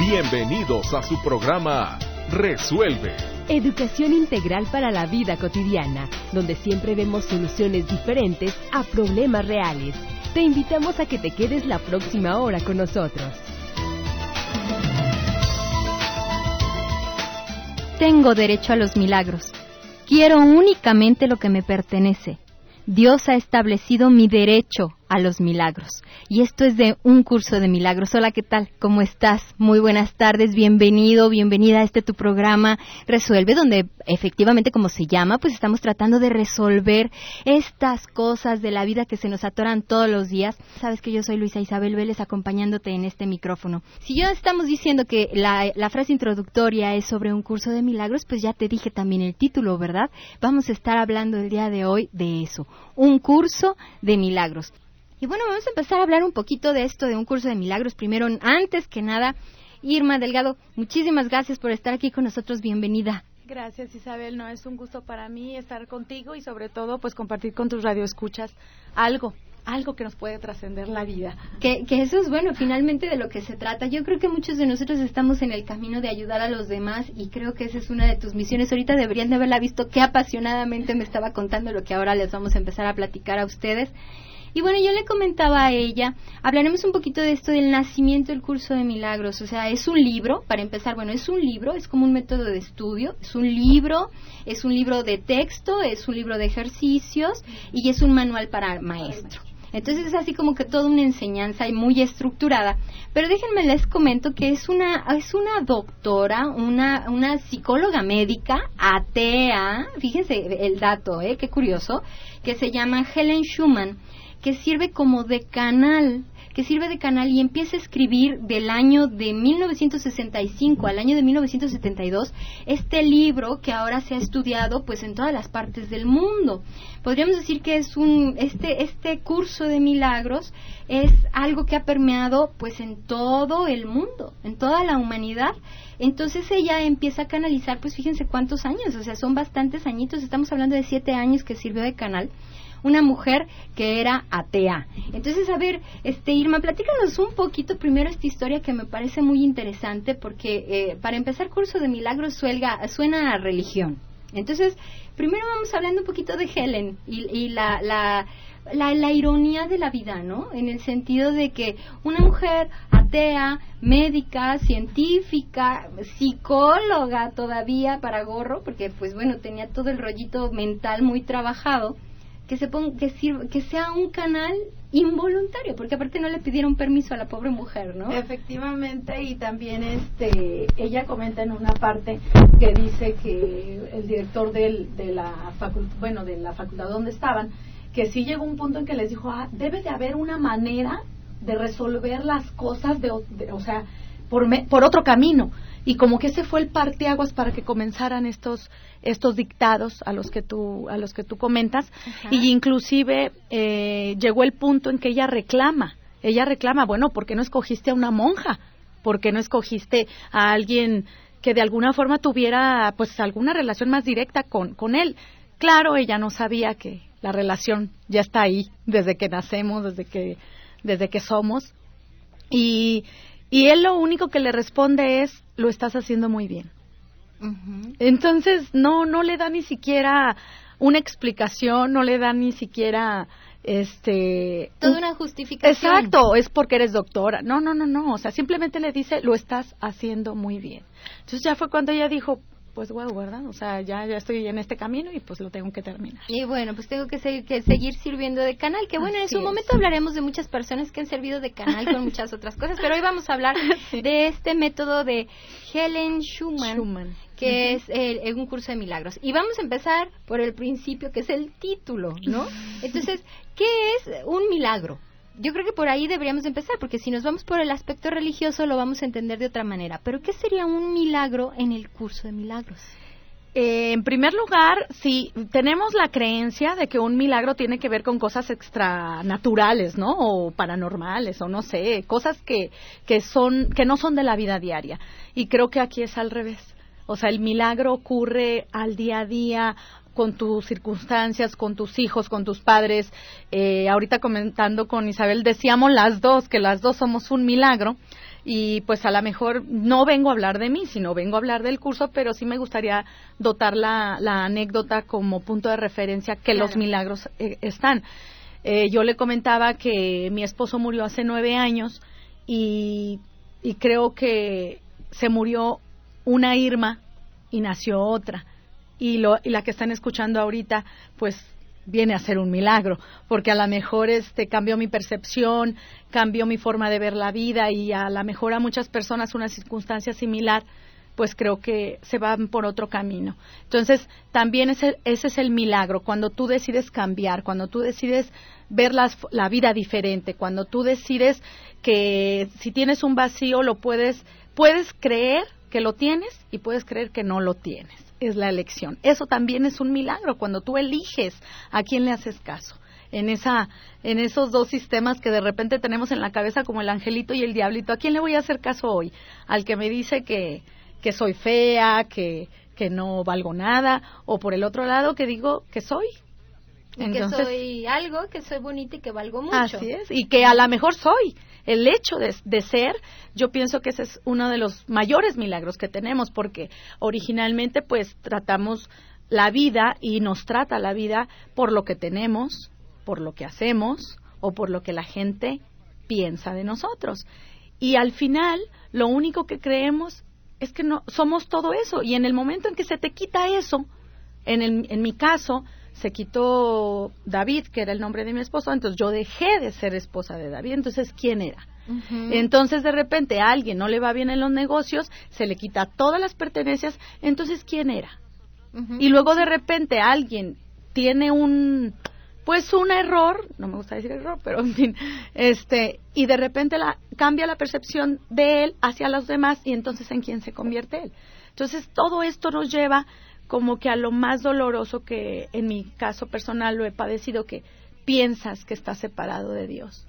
Bienvenidos a su programa Resuelve. Educación integral para la vida cotidiana, donde siempre vemos soluciones diferentes a problemas reales. Te invitamos a que te quedes la próxima hora con nosotros. Tengo derecho a los milagros. Quiero únicamente lo que me pertenece. Dios ha establecido mi derecho a los milagros. Y esto es de un curso de milagros. Hola, ¿qué tal? ¿Cómo estás? Muy buenas tardes, bienvenido, bienvenida a este tu programa Resuelve, donde efectivamente, como se llama, pues estamos tratando de resolver estas cosas de la vida que se nos atoran todos los días. Sabes que yo soy Luisa Isabel Vélez acompañándote en este micrófono. Si ya estamos diciendo que la, la frase introductoria es sobre un curso de milagros, pues ya te dije también el título, ¿verdad? Vamos a estar hablando el día de hoy de eso, un curso de milagros. Y bueno, vamos a empezar a hablar un poquito de esto, de un curso de milagros. Primero, antes que nada, Irma Delgado, muchísimas gracias por estar aquí con nosotros. Bienvenida. Gracias Isabel, no es un gusto para mí estar contigo y sobre todo pues compartir con tus radioescuchas algo, algo que nos puede trascender la vida. Que, que, eso es bueno, finalmente de lo que se trata. Yo creo que muchos de nosotros estamos en el camino de ayudar a los demás y creo que esa es una de tus misiones. Ahorita deberían de haberla visto, qué apasionadamente me estaba contando lo que ahora les vamos a empezar a platicar a ustedes. Y bueno, yo le comentaba a ella, hablaremos un poquito de esto del nacimiento del curso de milagros. O sea, es un libro, para empezar, bueno, es un libro, es como un método de estudio, es un libro, es un libro de texto, es un libro de ejercicios y es un manual para maestro. Entonces es así como que toda una enseñanza y muy estructurada. Pero déjenme les comento que es una, es una doctora, una, una psicóloga médica, atea, fíjense el dato, ¿eh? qué curioso, que se llama Helen Schumann que sirve como de canal, que sirve de canal y empieza a escribir del año de 1965 al año de 1972 este libro que ahora se ha estudiado pues en todas las partes del mundo. Podríamos decir que es un este este curso de milagros es algo que ha permeado pues en todo el mundo, en toda la humanidad. Entonces ella empieza a canalizar, pues fíjense cuántos años, o sea, son bastantes añitos, estamos hablando de siete años que sirvió de canal una mujer que era atea. Entonces, a ver, este Irma, platícanos un poquito primero esta historia que me parece muy interesante porque eh, para empezar curso de milagros suelga, suena a religión. Entonces, primero vamos hablando un poquito de Helen y, la, la, la, ironía de la vida, ¿no? En el sentido de que una mujer atea, médica, científica, psicóloga todavía para gorro, porque pues bueno, tenía todo el rollito mental muy trabajado, que se ponga, que, que sea un canal involuntario, porque aparte no le pidieron permiso a la pobre mujer, ¿no? Efectivamente, y también este, ella comenta en una parte que dice que el director de la facultad, bueno, de la facultad donde estaban, que sí llegó un punto en que les dijo, ah, debe de haber una manera de resolver las cosas, de, o sea, por, por otro camino y como que ese fue el parteaguas para que comenzaran estos estos dictados a los que tú a los que tú comentas. Y inclusive eh, llegó el punto en que ella reclama ella reclama bueno ¿por qué no escogiste a una monja? ¿por qué no escogiste a alguien que de alguna forma tuviera pues alguna relación más directa con con él claro ella no sabía que la relación ya está ahí desde que nacemos desde que desde que somos. Y y él lo único que le responde es, lo estás haciendo muy bien. Entonces, no, no le da ni siquiera una explicación, no le da ni siquiera este toda una justificación. Exacto, es porque eres doctora. No, no, no, no, o sea, simplemente le dice, "Lo estás haciendo muy bien." Entonces ya fue cuando ella dijo, pues wow, ¿verdad? O sea, ya, ya estoy en este camino y pues lo tengo que terminar. Y bueno, pues tengo que, seguir, que seguir sirviendo de canal, que bueno, en su momento hablaremos de muchas personas que han servido de canal con muchas otras cosas, pero hoy vamos a hablar de este método de Helen Schumann, que es el, un curso de milagros. Y vamos a empezar por el principio, que es el título, ¿no? Entonces, ¿qué es un milagro? Yo creo que por ahí deberíamos empezar, porque si nos vamos por el aspecto religioso lo vamos a entender de otra manera. Pero ¿qué sería un milagro en el curso de milagros? Eh, en primer lugar, si tenemos la creencia de que un milagro tiene que ver con cosas extranaturales, ¿no? O paranormales, o no sé, cosas que, que, son, que no son de la vida diaria. Y creo que aquí es al revés. O sea, el milagro ocurre al día a día, con tus circunstancias, con tus hijos, con tus padres. Eh, ahorita comentando con Isabel, decíamos las dos que las dos somos un milagro. y pues a lo mejor no vengo a hablar de mí, sino vengo a hablar del curso, pero sí me gustaría dotar la, la anécdota como punto de referencia que los milagros eh, están. Eh, yo le comentaba que mi esposo murió hace nueve años y, y creo que se murió una Irma y nació otra. Y, lo, y la que están escuchando ahorita, pues viene a ser un milagro, porque a lo mejor este cambió mi percepción, cambió mi forma de ver la vida y a lo mejor a muchas personas una circunstancia similar pues creo que se van por otro camino. Entonces, también ese, ese es el milagro, cuando tú decides cambiar, cuando tú decides ver la vida diferente, cuando tú decides que si tienes un vacío lo puedes, puedes creer que lo tienes y puedes creer que no lo tienes es la elección. Eso también es un milagro cuando tú eliges a quién le haces caso. En esa en esos dos sistemas que de repente tenemos en la cabeza como el angelito y el diablito, ¿a quién le voy a hacer caso hoy? Al que me dice que que soy fea, que que no valgo nada o por el otro lado que digo que soy que soy algo, que soy bonita y que valgo mucho. Así es, y que a lo mejor soy. El hecho de, de, ser, yo pienso que ese es uno de los mayores milagros que tenemos, porque originalmente pues tratamos la vida y nos trata la vida por lo que tenemos, por lo que hacemos o por lo que la gente piensa de nosotros. Y al final, lo único que creemos es que no somos todo eso. Y en el momento en que se te quita eso, en, el, en mi caso, se quitó David, que era el nombre de mi esposo, entonces yo dejé de ser esposa de David, entonces ¿quién era? Entonces de repente a alguien no le va bien en los negocios, se le quita todas las pertenencias, entonces ¿quién era? Y luego de repente alguien tiene un pues un error, no me gusta decir error, pero en fin, este, y de repente la, cambia la percepción de él hacia los demás y entonces en quién se convierte él. Entonces todo esto nos lleva como que a lo más doloroso que en mi caso personal lo he padecido, que piensas que estás separado de Dios.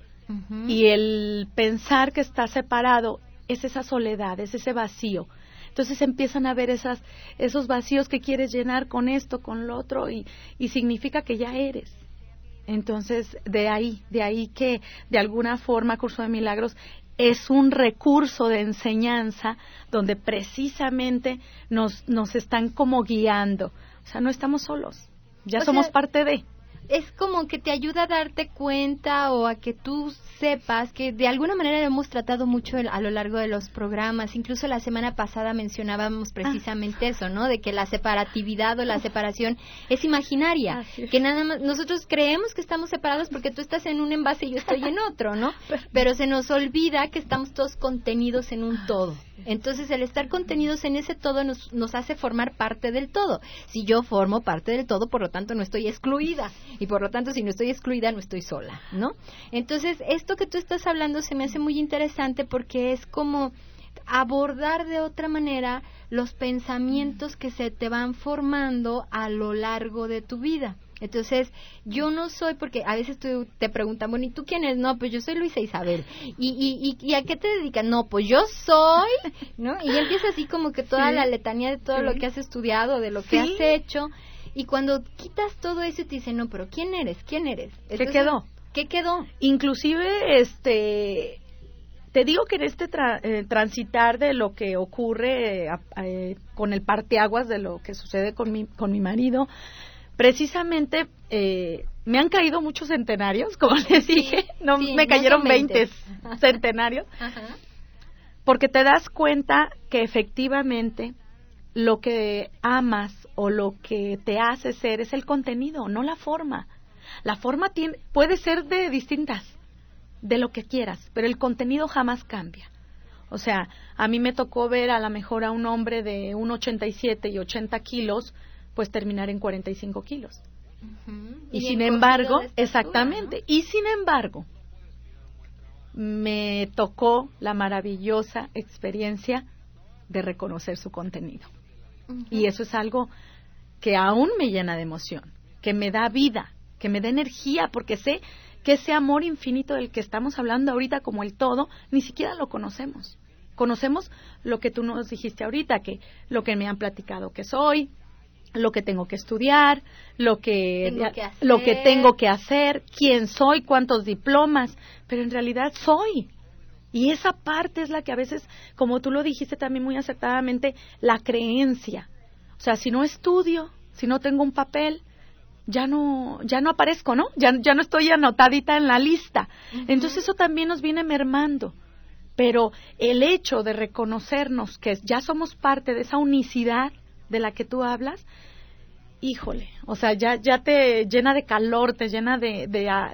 Y el pensar que estás separado es esa soledad, es ese vacío. Entonces empiezan a ver esas, esos vacíos que quieres llenar con esto, con lo otro, y, y significa que ya eres. Entonces, de ahí, de ahí que de alguna forma Curso de Milagros es un recurso de enseñanza donde precisamente nos, nos están como guiando. O sea, no estamos solos, ya somos parte de es como que te ayuda a darte cuenta o a que tú sepas que de alguna manera hemos tratado mucho a lo largo de los programas. Incluso la semana pasada mencionábamos precisamente ah. eso, ¿no? De que la separatividad o la separación es imaginaria. Que nada más nosotros creemos que estamos separados porque tú estás en un envase y yo estoy en otro, ¿no? Pero se nos olvida que estamos todos contenidos en un todo. Entonces, el estar contenidos en ese todo nos, nos hace formar parte del todo. Si yo formo parte del todo, por lo tanto, no estoy excluida. Y por lo tanto, si no estoy excluida, no estoy sola, ¿no? Entonces, esto que tú estás hablando se me hace muy interesante porque es como abordar de otra manera los pensamientos que se te van formando a lo largo de tu vida. Entonces, yo no soy, porque a veces te preguntan, bueno, ¿y tú quién eres? No, pues yo soy Luisa Isabel. ¿Y, y, y, a qué te dedicas? No, pues yo soy, ¿no? Y empieza así como que toda la letanía de todo lo que has estudiado, de lo que has hecho. Y cuando quitas todo eso y te dicen, no, pero ¿quién eres? ¿Quién eres? ¿Qué quedó? ¿Qué quedó? Inclusive, este, te digo que en este eh, transitar de lo que ocurre eh, eh, con el parteaguas de lo que sucede con mi, con mi marido, precisamente eh, me han caído muchos centenarios, como les dije, no me cayeron 20 centenarios, porque te das cuenta que efectivamente lo que amas o lo que te hace ser es el contenido, no la forma. La forma tiene, puede ser de distintas, de lo que quieras, pero el contenido jamás cambia. O sea, a mí me tocó ver a lo mejor a un hombre de 1,87 y 80 kilos pues terminar en 45 kilos. y, y sin embargo, exactamente, y sin embargo, me tocó la maravillosa experiencia de reconocer su contenido. Y eso es algo que aún me llena de emoción, que me da vida, que me da energía, porque sé que ese amor infinito del que estamos hablando ahorita como el todo, ni siquiera lo conocemos. Conocemos lo que tú nos dijiste ahorita, que lo que me han platicado que soy, lo que tengo que estudiar, lo que, lo que tengo que hacer, quién soy, cuántos diplomas, pero en realidad soy. Y esa parte es la que a veces, como tú lo dijiste también muy acertadamente, la creencia. O sea, si no estudio, si no tengo un papel, ya no, ya no aparezco, ¿no? Ya, ya no estoy anotadita en la lista. Entonces eso también nos viene mermando. Pero el hecho de reconocernos que ya somos parte de esa unicidad de la que tú hablas, híjole, o sea, ya, ya te llena de calor, te llena de, de, ah,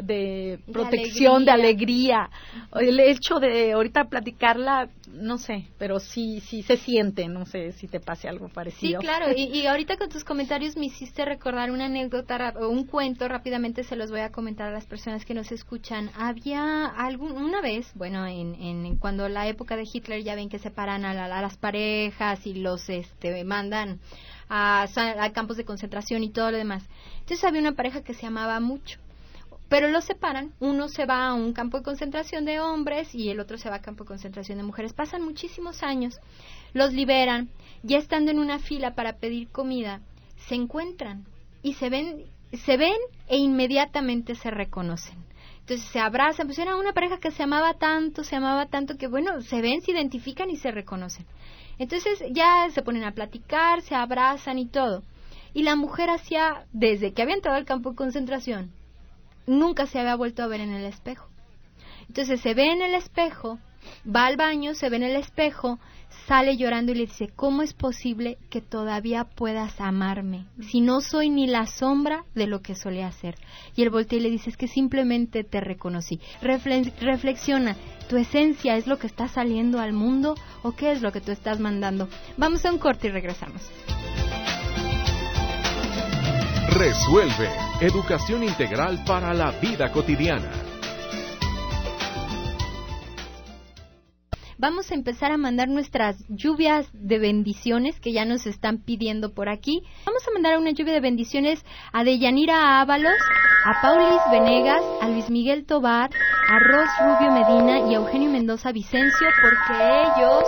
protección, de alegría. El hecho de ahorita platicarla, no sé, pero sí, sí se siente, no sé si te pase algo parecido. Sí, claro, y, y ahorita con tus comentarios me hiciste recordar una anécdota o un cuento, rápidamente se los voy a comentar a las personas que nos escuchan. Había algún, una vez, bueno, en, en cuando la época de Hitler ya ven que separan a, a las parejas y los este mandan a, campos de concentración y todo lo demás. Entonces había una pareja que se amaba mucho pero los separan. Uno se va a un campo de concentración de hombres y el otro se va a campo de concentración de mujeres. Pasan muchísimos años, los liberan, ya estando en una fila para pedir comida, se encuentran y se ven, se ven e inmediatamente se reconocen. Entonces se abrazan, pues era una pareja que se amaba tanto, se amaba tanto que bueno, se ven, se identifican y se reconocen. Entonces ya se ponen a platicar, se abrazan y todo. Y la mujer hacía, desde que había entrado al campo de concentración, nunca se había vuelto a ver en el espejo. Entonces se ve en el espejo, va al baño, se ve en el espejo, sale llorando y le dice, ¿cómo es posible que todavía puedas amarme si no soy ni la sombra de lo que solía ser? Y él voltea y le dice, es que simplemente te reconocí. reflexiona, ¿tu esencia es lo que está saliendo al mundo o qué es lo que tú estás mandando? Vamos a un corte y regresamos. Resuelve, educación integral para la vida cotidiana. Vamos a empezar a mandar nuestras lluvias de bendiciones que ya nos están pidiendo por aquí. Vamos a mandar una lluvia de bendiciones a Deyanira Ábalos, a Paulis Venegas, a Luis Miguel Tobar, a Ros Rubio Medina y a Eugenio Mendoza Vicencio, porque ellos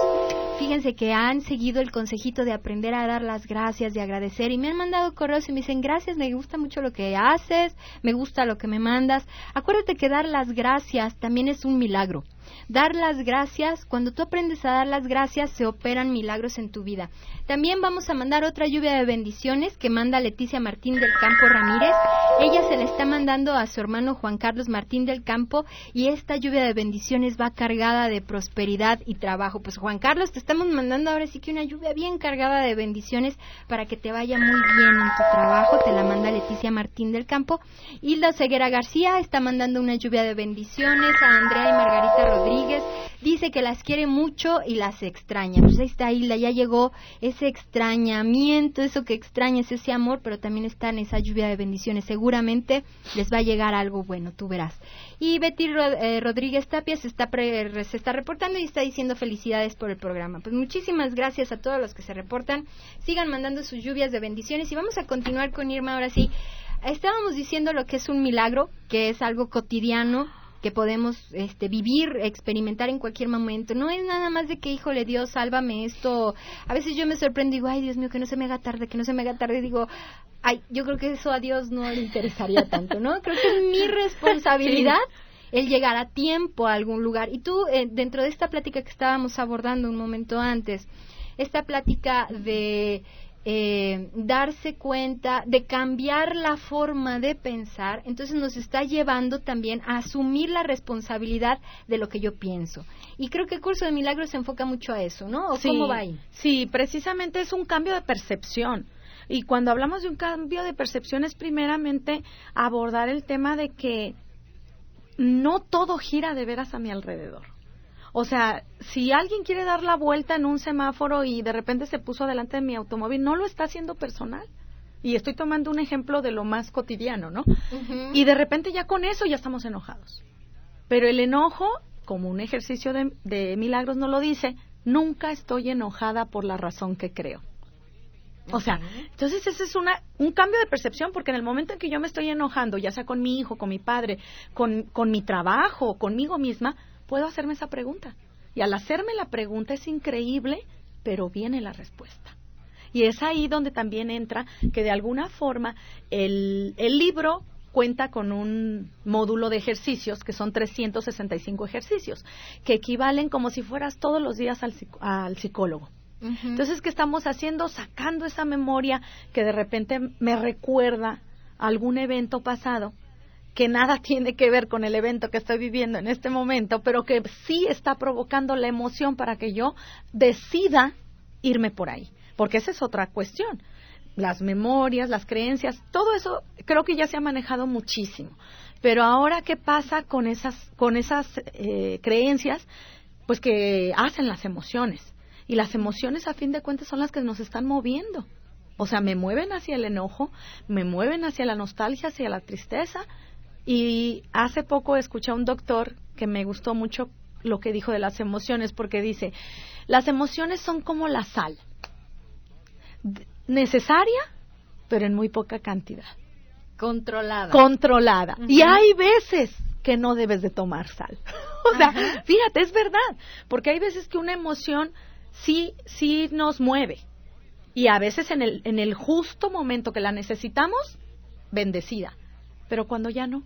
fíjense que han seguido el consejito de aprender a dar las gracias, de agradecer y me han mandado correos y me dicen gracias, me gusta mucho lo que haces, me gusta lo que me mandas. Acuérdate que dar las gracias también es un milagro dar las gracias, cuando tú aprendes a dar las gracias, se operan milagros en tu vida. También vamos a mandar otra lluvia de bendiciones que manda Leticia Martín del Campo Ramírez. Ella se le está mandando a su hermano Juan Carlos Martín del Campo y esta lluvia de bendiciones va cargada de prosperidad y trabajo. Pues Juan Carlos, te estamos mandando ahora sí que una lluvia bien cargada de bendiciones para que te vaya muy bien en tu trabajo. Te la manda Leticia Martín del Campo. Hilda Ceguera García está mandando una lluvia de bendiciones a Andrea y Margarita Rodríguez. Dice que las quiere mucho y las extraña. Pues ahí está Hilda, ya llegó ese extrañamiento, eso que extraña ese amor, pero también está en esa lluvia de bendiciones. Seguramente les va a llegar algo bueno, tú verás. Y Betty eh, Rodríguez Tapia se está, se está reportando y está diciendo felicidades por el programa. Pues muchísimas gracias a todos los que se reportan. Sigan mandando sus lluvias de bendiciones y vamos a continuar con Irma ahora sí. Estábamos diciendo lo que es un milagro, que es algo cotidiano que podemos este, vivir, experimentar en cualquier momento. No es nada más de que, híjole, Dios, sálvame esto. A veces yo me sorprendo y digo, ay, Dios mío, que no se me haga tarde, que no se me haga tarde. Y digo, ay, yo creo que eso a Dios no le interesaría tanto, ¿no? Creo que es mi responsabilidad. el llegar a tiempo a algún lugar. Y tú, eh, dentro de esta plática que estábamos abordando un momento antes, esta plática de eh, darse cuenta de cambiar la forma de pensar, entonces nos está llevando también a asumir la responsabilidad de lo que yo pienso. Y creo que el curso de milagros se enfoca mucho a eso, ¿no? ¿O cómo va ahí? Sí, precisamente es un cambio de percepción. Y cuando hablamos de un cambio de percepción es primeramente abordar el tema de que no todo gira de veras a mi alrededor. O sea, si alguien quiere dar la vuelta en un semáforo y de repente se puso delante de mi automóvil, no lo está haciendo personal. Y estoy tomando un ejemplo de lo más cotidiano, ¿no? Y de repente ya con eso ya estamos enojados. Pero el enojo, como un ejercicio de, de milagros no lo dice, nunca estoy enojada por la razón que creo. O sea, entonces ese es una, un cambio de percepción, porque en el momento en que yo me estoy enojando, ya sea con mi hijo, con mi padre, con, con mi trabajo, conmigo misma, puedo hacerme esa pregunta. Y al hacerme la pregunta es increíble, pero viene la respuesta. Y es ahí donde también entra que de alguna forma el, el libro cuenta con un módulo de ejercicios que son 365 ejercicios, que equivalen como si fueras todos los días al, al psicólogo. Entonces, ¿qué estamos haciendo? Sacando esa memoria que de repente me recuerda algún evento pasado que nada tiene que ver con el evento que estoy viviendo en este momento, pero que sí está provocando la emoción para que yo decida irme por ahí, porque esa es otra cuestión las memorias, las creencias, todo eso creo que ya se ha manejado muchísimo. Pero ahora, ¿qué pasa con esas, con esas eh, creencias? Pues que hacen las emociones. Y las emociones, a fin de cuentas, son las que nos están moviendo. O sea, me mueven hacia el enojo, me mueven hacia la nostalgia, hacia la tristeza. Y hace poco escuché a un doctor que me gustó mucho lo que dijo de las emociones, porque dice, las emociones son como la sal necesaria, pero en muy poca cantidad. Controlada. Controlada. Y hay veces que no debes de tomar sal. o sea, fíjate, es verdad, porque hay veces que una emoción sí, sí nos mueve. Y a veces en el, en el justo momento que la necesitamos, bendecida. Pero cuando ya no.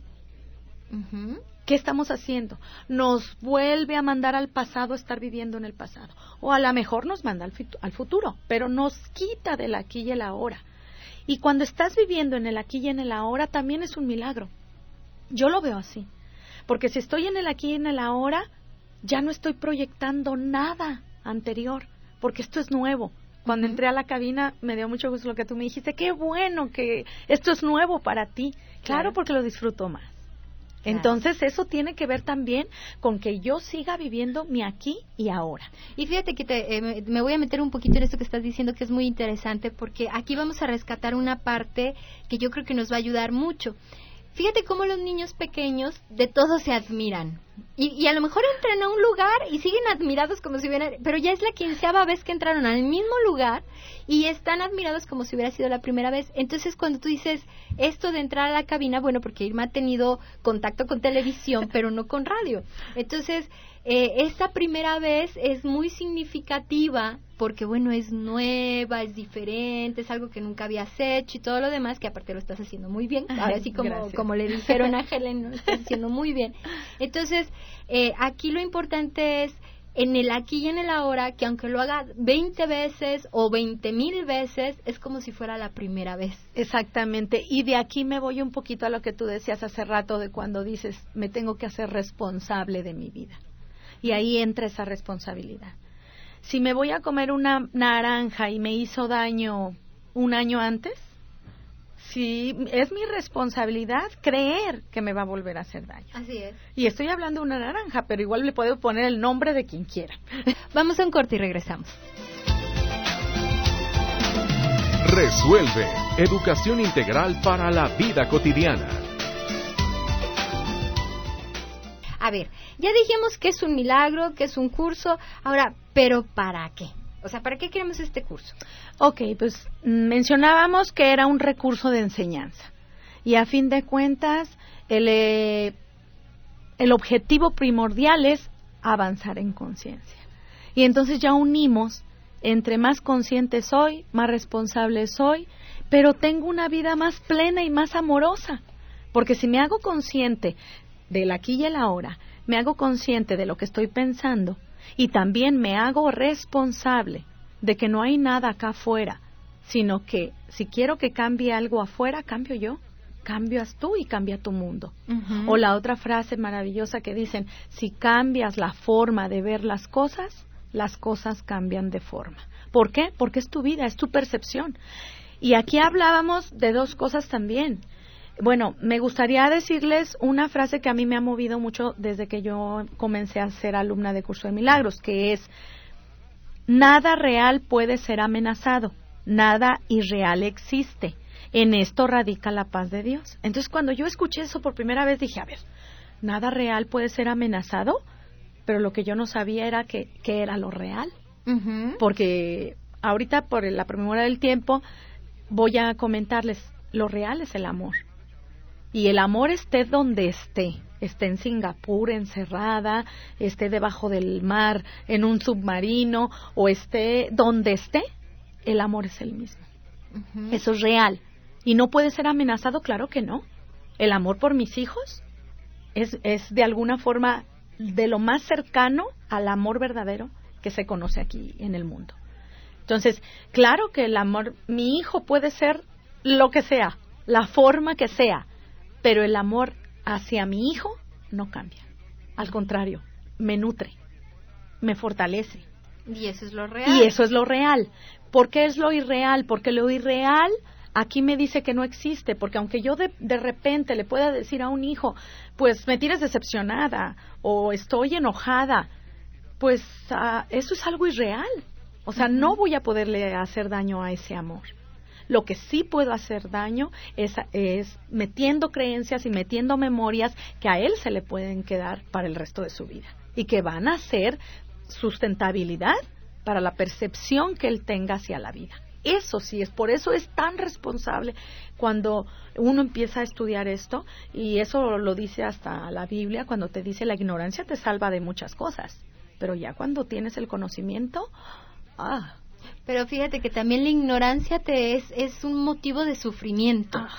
¿Qué estamos haciendo? Nos vuelve a mandar al pasado estar viviendo en el pasado. O a lo mejor nos manda al, al futuro, pero nos quita del aquí y el ahora. Y cuando estás viviendo en el aquí y en el ahora, también es un milagro. Yo lo veo así. Porque si estoy en el aquí y en el ahora, ya no estoy proyectando nada anterior, porque esto es nuevo. Cuando entré a la cabina me dio mucho gusto lo que tú me dijiste, qué bueno que esto es nuevo para ti. claro. porque lo disfruto más. Entonces eso tiene que ver también con que yo siga viviendo mi aquí y ahora. Y fíjate que eh, me voy a meter un poquito en esto que estás diciendo que es muy interesante porque aquí vamos a rescatar una parte que yo creo que nos va a ayudar mucho. Fíjate cómo los niños pequeños de todo se admiran. Y, a lo mejor entran a un lugar y siguen admirados como si hubieran... Pero ya es la quinceava vez que entraron al mismo lugar y están admirados como si hubiera sido la primera vez. Entonces cuando tú dices esto de entrar a la cabina, bueno, porque Irma ha tenido contacto con televisión, pero no con radio. Entonces eh, esta primera vez es muy significativa porque, bueno, es nueva, es diferente, es algo que nunca habías hecho y todo lo demás, que aparte lo estás haciendo muy bien. Ahora sí, como, como le dijeron a Helen, lo estás haciendo muy bien. Entonces, eh, aquí lo importante es en el aquí y en el ahora, que aunque lo haga 20 veces o 20 mil veces, es como si fuera la primera vez. Exactamente. Y de aquí me voy un poquito a lo que tú decías hace rato de cuando dices, me tengo que hacer responsable de mi vida. Y ahí entra esa responsabilidad. Si me voy a comer una naranja y me hizo daño un año antes, si es mi responsabilidad creer que me va a volver a hacer daño. Así es. Y estoy hablando de una naranja, pero igual le puedo poner el nombre de quien quiera. Vamos a un corte y regresamos. Resuelve. Educación integral para la vida cotidiana. A ver, ya dijimos que es un milagro, que es un curso. Ahora, ¿pero para qué? O sea, ¿para qué queremos este curso? Ok, pues mencionábamos que era un recurso de enseñanza. Y a fin de cuentas, el, eh, el objetivo primordial es avanzar en conciencia. Y entonces ya unimos, entre más consciente soy, más responsable soy, pero tengo una vida más plena y más amorosa. Porque si me hago consciente del aquí y el ahora, me hago consciente de lo que estoy pensando y también me hago responsable de que no hay nada acá afuera, sino que si quiero que cambie algo afuera, cambio yo. Cambias tú y cambia tu mundo. O la otra frase maravillosa que dicen, si cambias la forma de ver las cosas, las cosas cambian de forma. ¿Por qué? Porque es tu vida, es tu percepción. Y aquí hablábamos de dos cosas también. Bueno, me gustaría decirles una frase que a mí me ha movido mucho desde que yo comencé a ser alumna de Curso de Milagros, que es, nada real puede ser amenazado, nada irreal existe. En esto radica la paz de Dios. Entonces, cuando yo escuché eso por primera vez, dije, a ver, nada real puede ser amenazado, pero lo que yo no sabía era que, era lo real. Porque ahorita, por la premura del tiempo, voy a comentarles, lo real es el amor y el amor esté donde esté, esté en Singapur encerrada, esté debajo del mar en un submarino o esté donde esté, el amor es el mismo. Eso es real. ¿Y no puede ser amenazado? Claro que no. el amor por mis hijos es, es de alguna forma de lo más cercano al amor verdadero que se conoce aquí en el mundo. Entonces, claro que el amor, mi hijo puede ser lo que sea, la forma que sea, pero el amor hacia mi hijo no cambia. Al contrario, me nutre, me fortalece. Y eso es lo real. Y eso es lo real. ¿Por qué es lo irreal? Porque lo irreal aquí me dice que no existe, porque aunque yo de, de, repente le pueda decir a un hijo, pues me tienes decepcionada o estoy enojada, pues uh, eso es algo irreal. O sea, no voy a poderle hacer daño a ese amor. Lo que sí puedo hacer daño es, es metiendo creencias y metiendo memorias que a él se le pueden quedar para el resto de su vida y que van a ser sustentabilidad para la percepción que él tenga hacia la vida. Eso sí es, por eso es tan responsable cuando uno empieza a estudiar esto, y eso lo dice hasta la Biblia, cuando te dice la ignorancia te salva de muchas cosas, pero ya cuando tienes el conocimiento, ah. Pero fíjate que también la ignorancia te es, es un motivo de sufrimiento. Ah,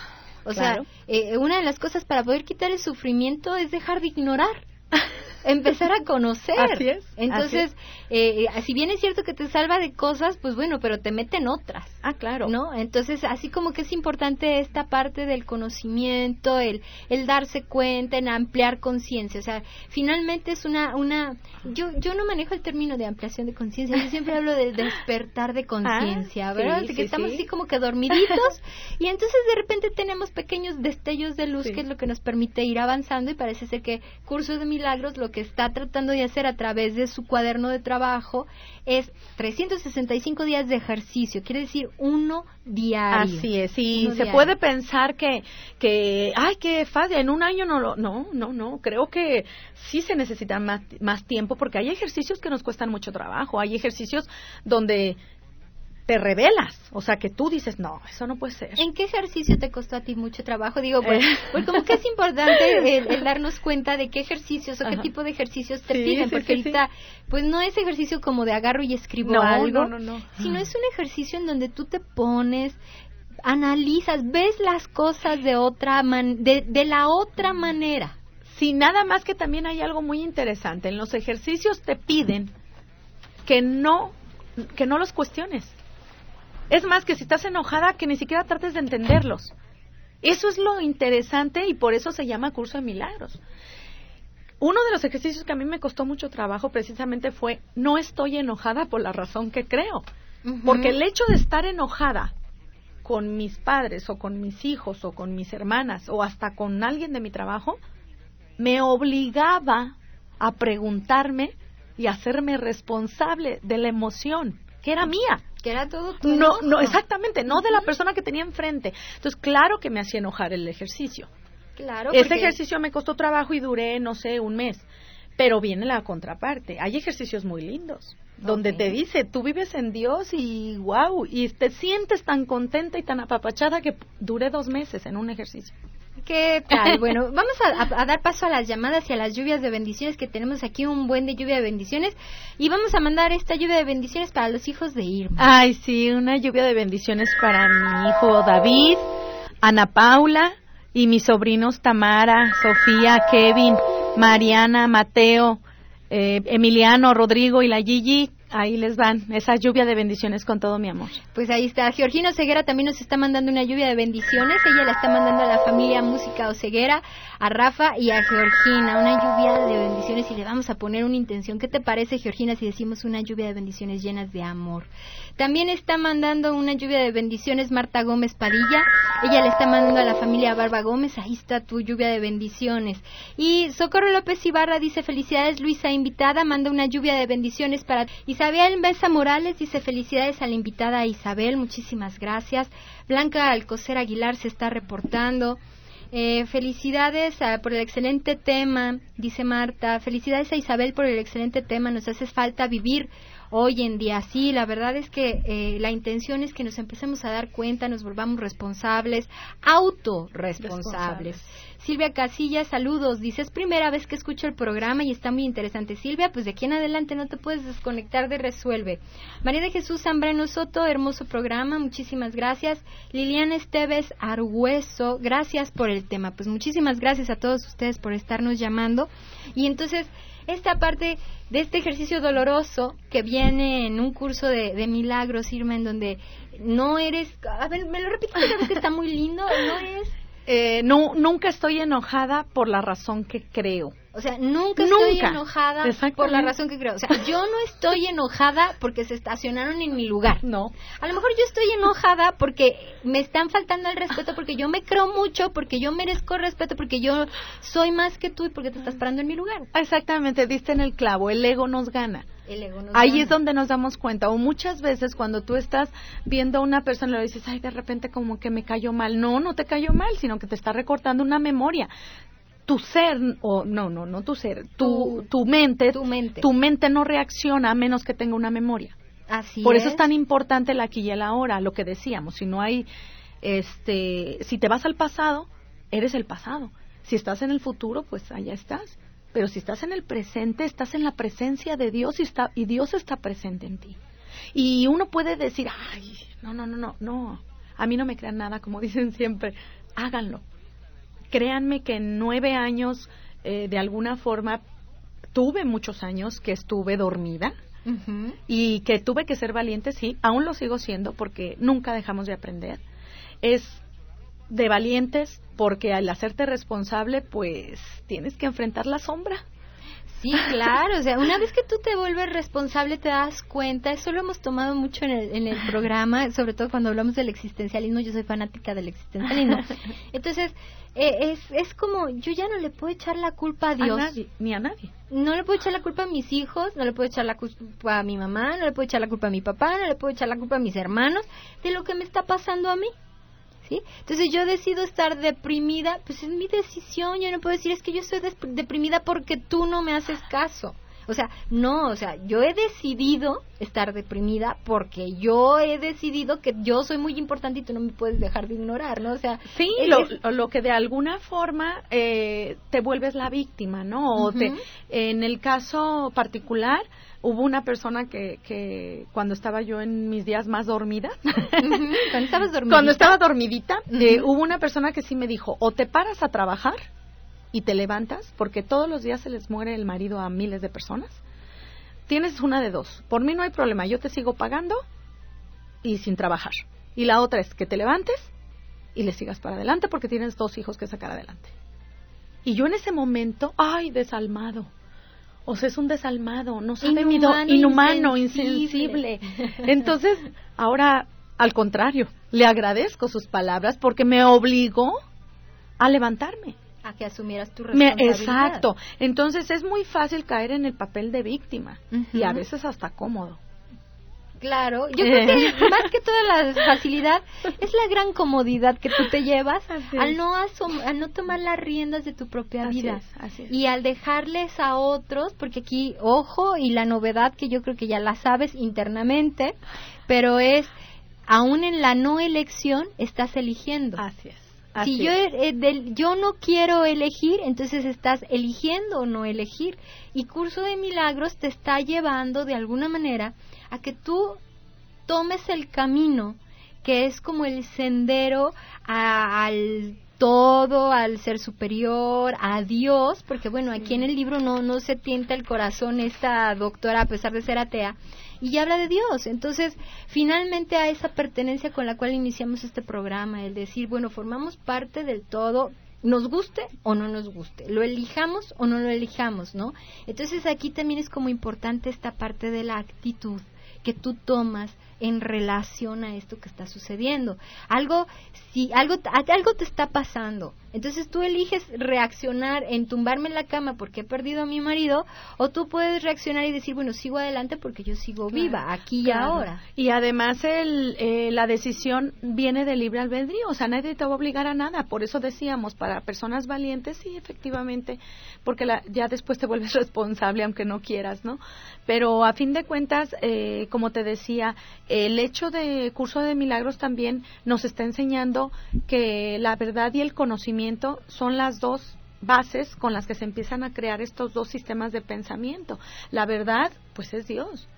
o claro. sea, eh, una de las cosas para poder quitar el sufrimiento es dejar de ignorar empezar a conocer. Así es. Entonces, así es. Eh, si bien es cierto que te salva de cosas, pues bueno, pero te mete en otras. Ah, claro. ¿No? Entonces, así como que es importante esta parte del conocimiento, el, el darse cuenta, en ampliar conciencia. O sea, finalmente es una, una, yo, yo no manejo el término de ampliación de conciencia, yo siempre hablo de despertar de conciencia, ah, ¿verdad? Sí, que estamos sí. así como que dormiditos y entonces de repente tenemos pequeños destellos de luz que es lo que nos permite ir avanzando y parece ser que Curso de Milagros lo que está tratando de hacer a través de su cuaderno de trabajo es 365 días de ejercicio, quiere decir uno diario. Así es, y se diario. puede pensar que, que, ay, qué fácil, en un año no lo, no, no, no, creo que sí se necesita más, más tiempo porque hay ejercicios que nos cuestan mucho trabajo, hay ejercicios donde te revelas, o sea, que tú dices, no, eso no puede ser. ¿En qué ejercicio te costó a ti mucho trabajo? Digo, pues, Eh. pues como que es importante el, el darnos cuenta de qué ejercicios o qué Ajá. tipo de ejercicios te Sí, piden, sí, porque sí, ahorita, pues no es ejercicio como de agarro y escribo No, algo, no, no, no. sino es un ejercicio en donde tú te pones, analizas, ves las cosas de otra man- de, de la otra manera. Sí, nada más que también hay algo muy interesante. En los ejercicios te piden que no, que no los cuestiones. Es más, que si estás enojada, que ni siquiera trates de entenderlos. Eso es lo interesante y por eso se llama curso de milagros. Uno de los ejercicios que a mí me costó mucho trabajo precisamente fue no estoy enojada por la razón que creo. Porque el hecho de estar enojada con mis padres o con mis hijos o con mis hermanas o hasta con alguien de mi trabajo me obligaba a preguntarme y hacerme responsable de la emoción que era mía. que era todo tu No, no, exactamente, no de la persona que tenía enfrente. Entonces, claro que me hacía enojar el ejercicio. Claro, Ese porque- ejercicio me costó trabajo y duré, no sé, un mes. Pero viene la contraparte. Hay ejercicios muy lindos, donde te dice, tú vives en Dios y wow, y te sientes tan contenta y tan apapachada que duré dos meses en un ejercicio. ¿Qué tal? Bueno, vamos a, a- a dar paso a las llamadas y a las lluvias de bendiciones que tenemos aquí un buen de lluvia de bendiciones y vamos a mandar esta lluvia de bendiciones para los hijos de Irma. Ay, sí, una lluvia de bendiciones para mi hijo David, Ana Paula y mis sobrinos Tamara, Sofía, Kevin, Mariana, Mateo, eh, Emiliano, Rodrigo y la Gigi. Ahí les van esa lluvia de bendiciones con todo mi amor. Pues ahí está. Georgina Oseguera también nos está mandando una lluvia de bendiciones. Ella la está mandando a la familia Música Oseguera, a Rafa y a Georgina. Una lluvia de bendiciones y le vamos a poner una intención. ¿Qué te parece, Georgina, si decimos una lluvia de bendiciones llenas de amor? También está mandando una lluvia de bendiciones Marta Gómez Padilla. Ella le está mandando a la familia Barba Gómez. Ahí está tu lluvia de bendiciones. Y Socorro López Ibarra dice felicidades Luisa invitada. Manda una lluvia de bendiciones para Isabel Mesa Morales. Dice felicidades a la invitada Isabel. Muchísimas gracias. Blanca Alcocer Aguilar se está reportando. Eh, felicidades ah, por el excelente tema, dice Marta. Felicidades a Isabel por el excelente tema. Nos hace falta vivir hoy en día. Sí, la verdad es que eh, la intención es que nos empecemos a dar cuenta, nos volvamos responsables, autorresponsables. Silvia Casilla, saludos. Dice, es primera vez que escucho el programa y está muy interesante. Silvia, pues de aquí en adelante no te puedes desconectar de Resuelve. María de Jesús Zambrano Soto, hermoso programa, muchísimas gracias. Liliana Esteves Argüeso, gracias por el tema. Pues muchísimas gracias a todos ustedes por estarnos llamando. Y entonces, esta parte de este ejercicio doloroso que viene en un curso de, de milagros, Irma, en donde no eres... A ver, me lo repito, que está muy lindo, no es eh, no, nunca estoy enojada por la razón que creo. O sea, nunca, estoy enojada por la razón que creo. O sea, yo no estoy enojada porque se estacionaron en mi lugar. No. A lo mejor yo estoy enojada porque me están faltando el respeto, porque yo me creo mucho, porque yo merezco respeto, porque yo soy más que tú y porque te estás parando en mi lugar. Exactamente, diste en el clavo. El ego nos gana. El ego nos Ahí es donde nos damos cuenta. O muchas veces cuando tú estás viendo a una persona y le dices, ay, de repente como que me cayó mal. No, no te cayó mal, sino que te está recortando una memoria tu ser, o no, no, no tu ser, tu, tu, mente, tu mente, tu mente no reacciona a menos que tenga una memoria. Así Por eso es tan importante el aquí y el ahora, lo que decíamos, si no hay, este, si te vas al pasado, eres el pasado. Si estás en el futuro, pues allá estás. Pero si estás en el presente, estás en la presencia de Dios y, está, y Dios está presente en ti. Y uno puede decir, ay, no, no, no, no, no, a mí no me crean nada, como dicen siempre, háganlo créanme que en nueve años, eh, de alguna forma, tuve muchos años que estuve dormida. Y que tuve que ser valiente, sí, aún lo sigo siendo porque nunca dejamos de aprender. Es de valientes porque al hacerte responsable, pues tienes que enfrentar la sombra. Sí, claro, o sea, una vez que tú te vuelves responsable te das cuenta, eso lo hemos tomado mucho en el, en el programa, sobre todo cuando hablamos del existencialismo, yo soy fanática del existencialismo. Entonces, eh, es, es como, yo ya no le puedo echar la culpa a Dios. ni a nadie. No le puedo echar la culpa a mis hijos, no le puedo echar la culpa a mi mamá, no le puedo echar la culpa a mi papá, no le puedo echar la culpa a mis hermanos de lo que me está pasando a mí. Entonces yo decido estar deprimida, pues es mi decisión, yo no puedo decir es que yo estoy deprimida porque tú no me haces caso. O sea, no, o sea, yo he decidido estar deprimida porque yo he decidido que yo soy muy importante y tú no me puedes dejar de ignorar, ¿no? O sea, sí, lo, lo, que de alguna forma eh, te vuelves la víctima, ¿no? O te, en el caso particular, hubo una persona que, que cuando estaba yo en mis días más dormida, cuando estabas dormidita, cuando estaba dormidita eh, hubo una persona que sí me dijo, o te paras a trabajar y te levantas, porque todos los días se les muere el marido a miles de personas, tienes una de dos, por mí no hay problema, yo te sigo pagando y sin trabajar. Y la otra es que te levantes y le sigas para adelante porque tienes dos hijos que sacar adelante. Y yo en ese momento, ay, desalmado o sea, es un desalmado, no sabe inhumano, inhumano insensible. Entonces, ahora, al contrario, le agradezco sus palabras porque me obligó a levantarme. A que asumieras tu responsabilidad. exacto. Entonces, es muy fácil caer en el papel de víctima y a veces hasta cómodo. Claro, yo creo que más que toda la facilidad es la gran comodidad que tú te llevas al no al no tomar las riendas de tu propia vida y al dejarles a otros, porque aquí ojo y la novedad que yo creo que ya la sabes internamente, pero es aún en la no elección estás eligiendo. Así es. Si yo, eh, yo no quiero elegir, entonces estás eligiendo o no elegir. Y Curso de Milagros te está llevando de alguna manera a que tú tomes el camino que es como el sendero al todo, al ser superior, a Dios, porque bueno, aquí en el libro no, no se tienta el corazón esta doctora a pesar de ser atea, y habla de Dios. Entonces, finalmente a esa pertenencia con la cual iniciamos este programa, el decir, bueno, formamos parte del todo, nos guste o no nos guste, lo elijamos o no lo elijamos, ¿no? Entonces aquí también es como importante esta parte de la actitud que tú tomas en relación a esto que está sucediendo. Algo, si algo, algo te está pasando, entonces tú eliges reaccionar en tumbarme en la cama porque he perdido a mi marido, o tú puedes reaccionar y decir, bueno, sigo adelante porque yo sigo viva, aquí y ahora. Y además el, eh, la decisión viene de libre albedrío, o sea, nadie te va a obligar a nada. Por eso decíamos, para personas valientes, sí, efectivamente, porque la, ya después te vuelves responsable aunque no quieras, ¿no? Pero a fin de cuentas, eh, como te decía, el hecho de curso de milagros también nos está enseñando que la verdad y el conocimiento son las dos bases con las que se empiezan a crear estos dos sistemas de pensamiento. La verdad, pues es Dios.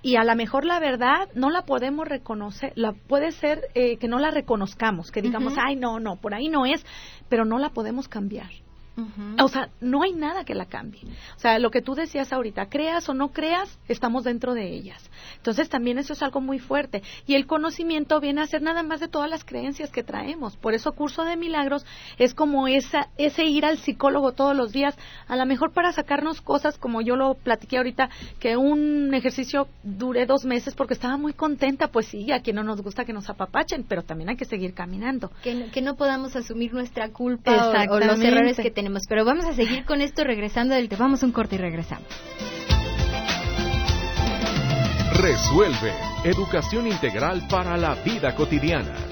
Y a lo mejor la verdad no la podemos reconocer, la, puede ser eh, que no la reconozcamos, que digamos, ay, no, no, por ahí no es, pero no la podemos cambiar. O sea, no hay nada que la cambie. O sea, lo que tú decías ahorita, creas o no creas, estamos dentro de ellas. Entonces también eso es algo muy fuerte. Y el conocimiento viene a ser nada más de todas las creencias que traemos. Por eso curso de milagros es como esa, ese ir al psicólogo todos los días, a lo mejor para sacarnos cosas, como yo lo platiqué ahorita, que un ejercicio dure dos meses porque estaba muy contenta, pues sí, a quien no nos gusta que nos apapachen, pero también hay que seguir caminando. Que, que no podamos asumir nuestra culpa o, o los errores que tenemos pero vamos a seguir con esto regresando del vamos un corte y regresamos. Resuelve, educación integral para la vida cotidiana.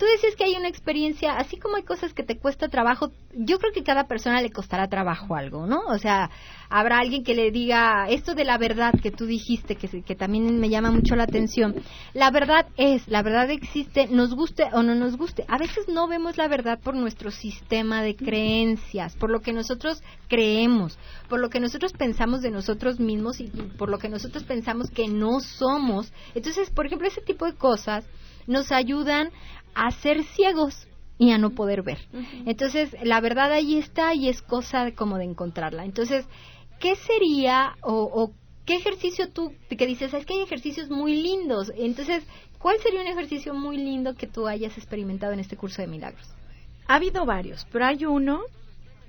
Tú decías que hay una experiencia, así como hay cosas que te cuesta trabajo, yo creo que cada persona le costará trabajo algo, ¿no? O sea, habrá alguien que le diga esto de la verdad que tú dijiste, que, que también me llama mucho la atención. La verdad es, la verdad existe, nos guste o no nos guste. A veces no vemos la verdad por nuestro sistema de creencias, por lo que nosotros creemos, por lo que nosotros pensamos de nosotros mismos y por lo que nosotros pensamos que no somos. Entonces, por ejemplo, ese tipo de cosas nos ayudan a ser ciegos y a no poder ver. Entonces, la verdad ahí está y es cosa como de encontrarla. Entonces, ¿qué sería o, qué ejercicio tú que dices, es que hay ejercicios muy lindos? Entonces, ¿cuál sería un ejercicio muy lindo que tú hayas experimentado en este curso de milagros? Ha habido varios, pero hay uno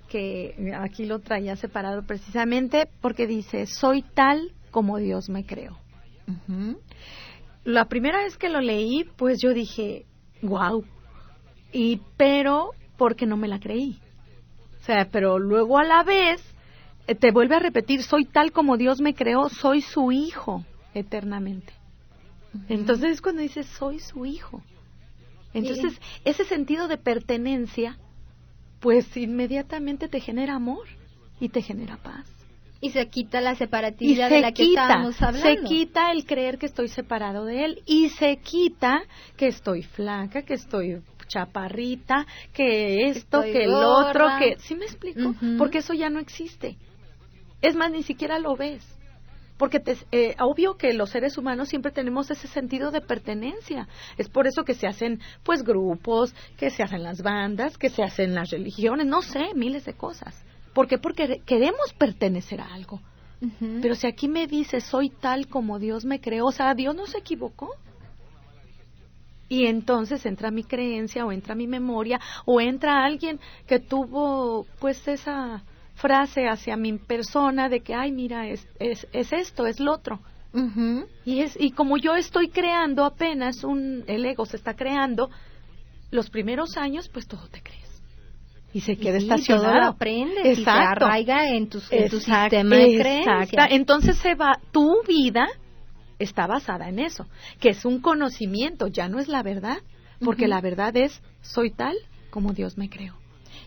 que aquí lo traía separado precisamente porque dice, soy tal como Dios me creó. La primera vez que lo leí, pues yo dije, wow. Y pero porque no me la creí. O sea, pero luego a la vez eh, te vuelve a repetir, soy tal como Dios me creó, soy su hijo eternamente. Entonces es cuando dices, soy su hijo. Entonces, ese sentido de pertenencia, pues inmediatamente te genera amor y te genera paz. Y se quita la separatividad de la que estábamos hablando. Se quita el creer que estoy separado de él y se quita que estoy flaca, que estoy chaparrita, que esto, que el otro, que... ¿Sí me explico? Porque eso ya no existe. Es más, ni siquiera lo ves. Porque te, eh, obvio que los seres humanos siempre tenemos ese sentido de pertenencia. Es por eso que se hacen, pues, grupos, que se hacen las bandas, que se hacen las religiones, no sé, miles de cosas. ¿Por qué? Porque queremos pertenecer a algo. Pero si aquí me dice, soy tal como Dios me creó, o sea, Dios no se equivocó. Y entonces entra mi creencia o entra mi memoria o entra alguien que tuvo pues esa frase hacia mi persona de que, ay, mira, es, es, es esto, es lo otro. y, es, y como yo estoy creando apenas, un, el ego se está creando, los primeros años, pues todo te crees y se queda estacionado. Todo lo aprendes y se arraiga en, tu sistema de creencias. Entonces se va, tu vida está basada en eso, que es un conocimiento, ya no es la verdad, porque la verdad es soy tal como Dios me creó.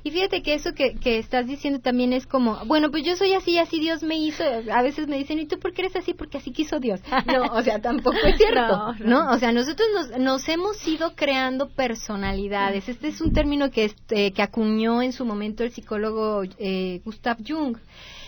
Y fíjate que eso que, que, estás diciendo también es como, bueno, pues yo soy así, así Dios me hizo. A veces me dicen, ¿y tú por qué eres así? Porque así quiso Dios. No, o sea, tampoco es cierto. no, O sea, nosotros nos, nos, hemos ido creando personalidades. Este es un término que, este, que acuñó en su momento el psicólogo eh, Gustav Jung.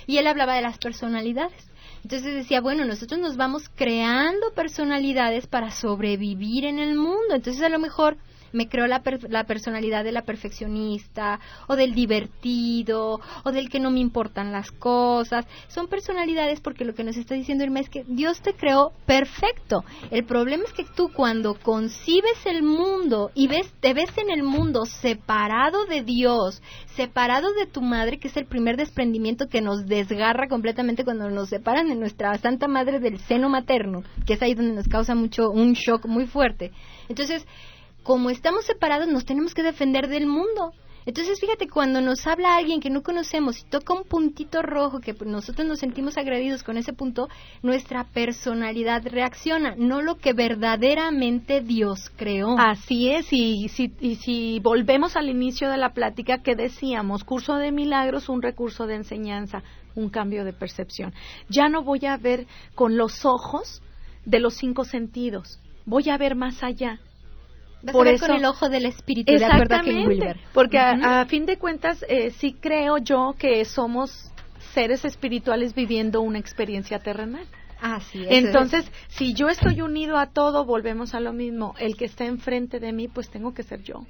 Y él hablaba de las personalidades. Entonces decía, bueno, nosotros nos vamos creando personalidades para sobrevivir en el mundo. Entonces a lo mejor me creó la, la personalidad de la perfeccionista o del divertido o del que no me importan las cosas. Son personalidades porque lo que nos está diciendo Irma es que Dios te creó perfecto. El problema es que tú cuando concibes el mundo y ves, te ves en el mundo separado de Dios, separado de tu madre, que es el primer desprendimiento que nos desgarra completamente cuando nos separan de nuestra Santa Madre del seno materno, que es ahí donde nos causa mucho un shock muy fuerte. Entonces, como estamos separados, nos tenemos que defender del mundo. Entonces, fíjate, cuando nos habla alguien que no conocemos y toca un puntito rojo, que nosotros nos sentimos agredidos con ese punto, nuestra personalidad reacciona, no lo que verdaderamente Dios creó. Así es, y si, y si volvemos al inicio de la plática que decíamos, curso de milagros, un recurso de enseñanza, un cambio de percepción. Ya no voy a ver con los ojos de los cinco sentidos, voy a ver más allá por eso, con el ojo del espíritu, exactamente, Porque a, fin de cuentas, eh, sí creo yo que somos seres espirituales viviendo una experiencia terrenal. Así es. Entonces, si yo estoy unido a todo, volvemos a lo mismo. El que está enfrente de mí, pues tengo que ser yo.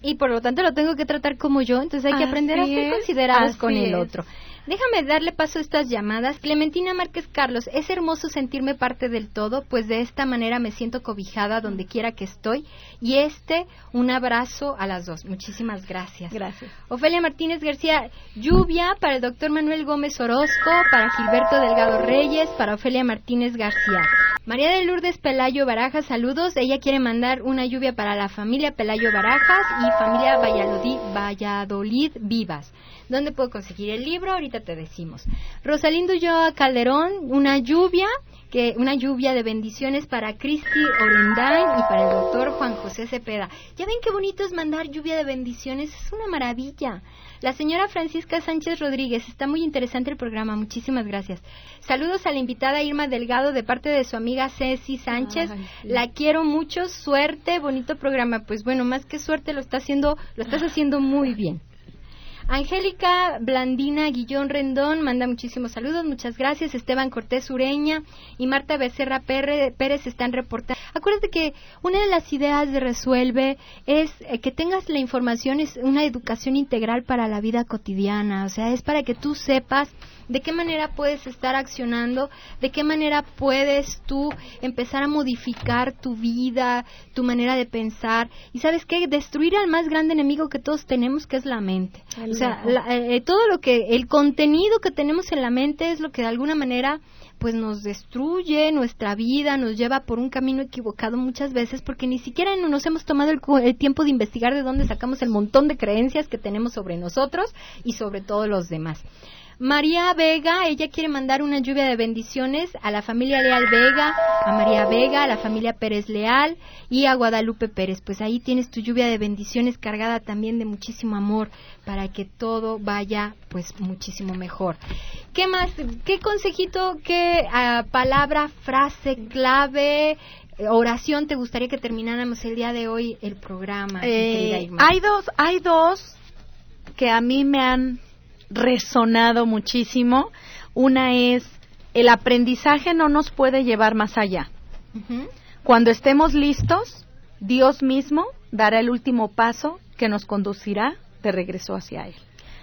Y por lo tanto lo tengo que tratar como yo, entonces hay que aprender a ser considerados con el otro. Déjame darle paso a estas llamadas. Clementina Márquez Carlos, es hermoso sentirme parte del todo, pues de esta manera me siento cobijada donde quiera que estoy. Y este, un abrazo a las dos. Muchísimas gracias. Gracias. Ofelia Martínez García, lluvia para el doctor Manuel Gómez Orozco, para Gilberto Delgado Reyes, para Ofelia Martínez García. María de Lourdes Pelayo Barajas, saludos. Ella quiere mandar una lluvia para la familia Pelayo Barajas y familia Valladolid, Valladolid Vivas. ¿Dónde puedo conseguir el libro? Ahorita te decimos. Rosalindo Ulloa Calderón, una lluvia, que una lluvia de bendiciones para Cristi Orendain y para el doctor Juan José Cepeda. Ya ven qué bonito es mandar lluvia de bendiciones, es una maravilla. La señora Francisca Sánchez Rodríguez, está muy interesante el programa, muchísimas gracias. Saludos a la invitada Irma Delgado de parte de su amiga Ceci Sánchez. La quiero mucho, suerte, bonito programa. Pues bueno, más que suerte lo está haciendo, lo estás haciendo muy bien. Angélica Blandina Guillón Rendón manda muchísimos saludos, muchas gracias. Esteban Cortés Ureña y Marta Becerra Pérez están reportando. Acuérdate que una de las ideas de Resuelve es eh, que tengas la información, es una educación integral para la vida cotidiana, o sea, es para que tú sepas de qué manera puedes estar accionando, de qué manera puedes tú empezar a modificar tu vida, tu manera de pensar. Y sabes qué, destruir al más grande enemigo que todos tenemos, que es la mente. Sea, eh, eh, todo lo que, el contenido que tenemos en la mente es lo que de alguna manera pues nos destruye nuestra vida, nos lleva por un camino equivocado muchas veces porque ni siquiera nos hemos tomado el, tiempo de investigar de dónde sacamos el montón de creencias que tenemos sobre nosotros y sobre todos los demás. María Vega, ella quiere mandar una lluvia de bendiciones a la familia Leal Vega, a María Vega, a la familia Pérez Leal y a Guadalupe Pérez. Pues ahí tienes tu lluvia de bendiciones cargada también de muchísimo amor para que todo vaya pues muchísimo mejor. ¿Qué más? ¿Qué consejito, qué ah, palabra, frase clave, oración te gustaría que termináramos el día de hoy el programa? Eh, hay dos, hay dos que a mí me han resonado muchísimo. Una es, el aprendizaje no nos puede llevar más allá. Cuando estemos listos, Dios mismo dará el último paso que nos conducirá de regreso hacia Él.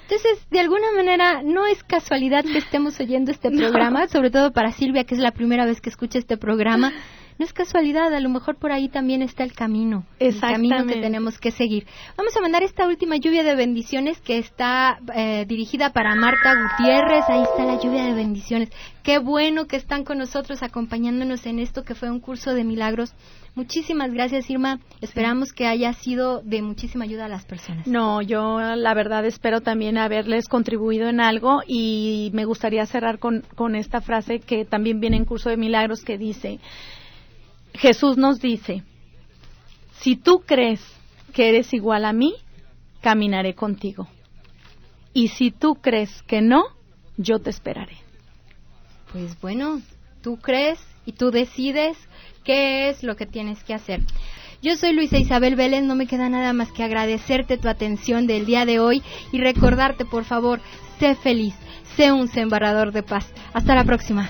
Entonces, de alguna manera, no es casualidad que estemos oyendo este programa, sobre todo para Silvia, que es la primera vez que escucha este programa no es casualidad, a lo mejor por ahí también está el camino, el camino que tenemos que seguir. Vamos a mandar esta última lluvia de bendiciones que está eh, dirigida para Marta Gutiérrez, ahí está la lluvia de bendiciones. Qué bueno que están con nosotros acompañándonos en esto que fue un curso de milagros. Muchísimas gracias, Irma. Esperamos que haya sido de muchísima ayuda a las personas. No, yo la verdad espero también haberles contribuido en algo y me gustaría cerrar con, con esta frase que también viene en curso de milagros que dice, Jesús nos dice, si tú crees que eres igual a mí, caminaré contigo. Y si tú crees que no, yo te esperaré. Pues bueno, tú crees y tú decides qué es lo que tienes que hacer. Yo soy Luisa Isabel Vélez, no me queda nada más que agradecerte tu atención del día de hoy y recordarte, por favor, sé feliz, sé un sembrarador de paz. Hasta la próxima.